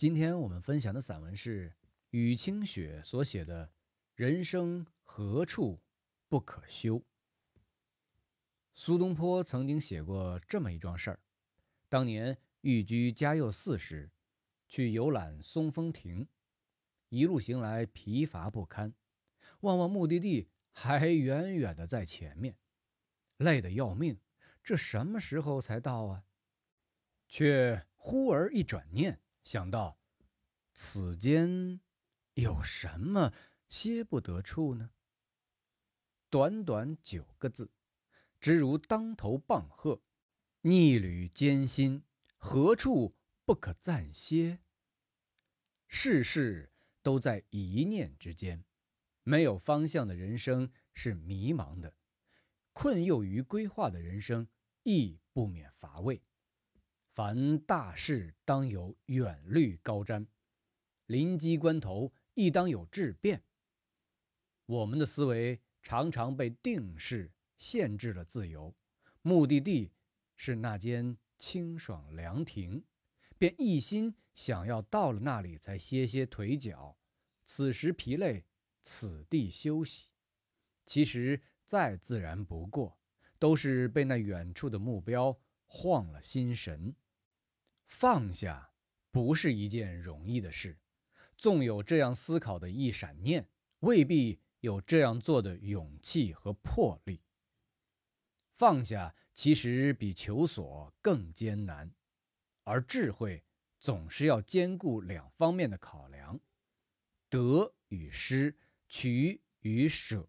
今天我们分享的散文是雨清雪所写的《人生何处不可休》。苏东坡曾经写过这么一桩事儿：当年寓居嘉佑寺时，去游览松风亭，一路行来疲乏不堪，望望目的地还远远的在前面，累得要命。这什么时候才到啊？却忽而一转念。想到此间有什么歇不得处呢？短短九个字，直如当头棒喝，逆旅艰辛，何处不可暂歇？事事都在一念之间，没有方向的人生是迷茫的，困囿于规划的人生亦不免乏味。凡大事当有远虑高瞻，临机关头亦当有质变。我们的思维常常被定式限制了自由，目的地是那间清爽凉亭，便一心想要到了那里才歇歇腿脚。此时疲累，此地休息。其实再自然不过，都是被那远处的目标晃了心神。放下不是一件容易的事，纵有这样思考的一闪念，未必有这样做的勇气和魄力。放下其实比求索更艰难，而智慧总是要兼顾两方面的考量：得与失，取与舍。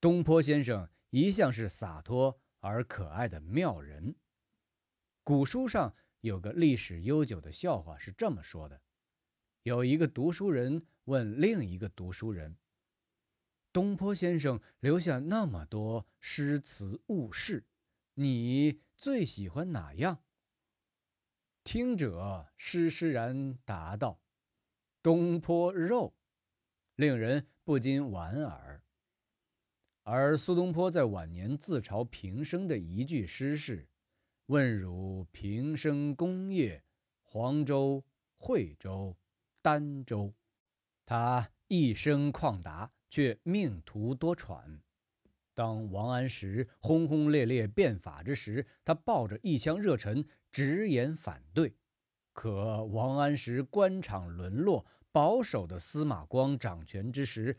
东坡先生一向是洒脱而可爱的妙人。古书上有个历史悠久的笑话，是这么说的：有一个读书人问另一个读书人，东坡先生留下那么多诗词物事，你最喜欢哪样？听者施施然答道：“东坡肉。”令人不禁莞尔。而苏东坡在晚年自嘲平生的一句诗是。问汝平生功业，黄州、惠州、儋州。他一生旷达，却命途多舛。当王安石轰轰烈烈变法之时，他抱着一腔热忱，直言反对。可王安石官场沦落，保守的司马光掌权之时，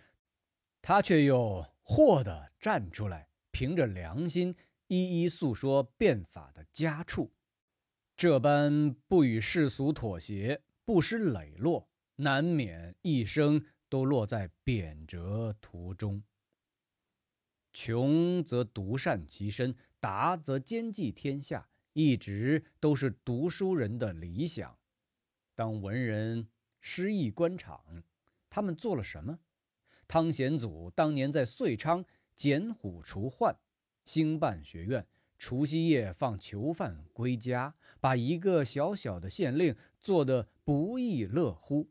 他却又豁地站出来，凭着良心。一一诉说变法的佳处，这般不与世俗妥协，不失磊落，难免一生都落在贬谪途中。穷则独善其身，达则兼济天下，一直都是读书人的理想。当文人失意官场，他们做了什么？汤显祖当年在遂昌剪虎除患。兴办学院，除夕夜放囚犯归家，把一个小小的县令做得不亦乐乎。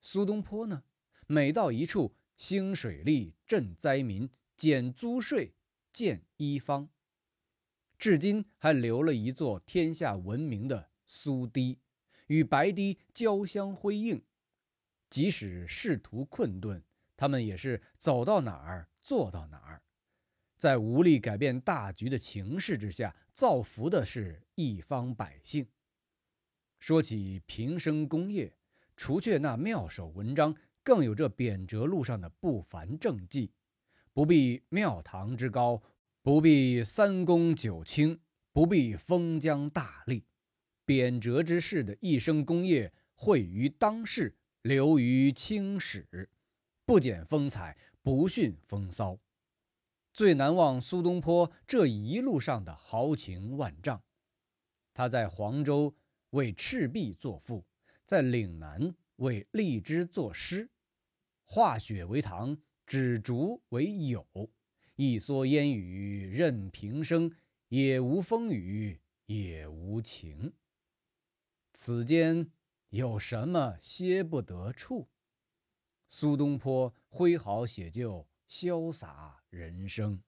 苏东坡呢？每到一处兴水利、赈灾民、减租税、建医方，至今还留了一座天下闻名的苏堤，与白堤交相辉映。即使仕途困顿，他们也是走到哪儿做到哪儿。在无力改变大局的情势之下，造福的是一方百姓。说起平生功业，除却那妙手文章，更有这贬谪路上的不凡政绩。不必庙堂之高，不必三公九卿，不必封疆大吏，贬谪之士的一生功业，汇于当世，流于青史，不减风采，不逊风骚。最难忘苏东坡这一路上的豪情万丈。他在黄州为赤壁作赋，在岭南为荔枝作诗，化雪为糖，指竹为友，一蓑烟雨任平生，也无风雨也无晴。此间有什么歇不得处？苏东坡挥毫写就。潇洒人生。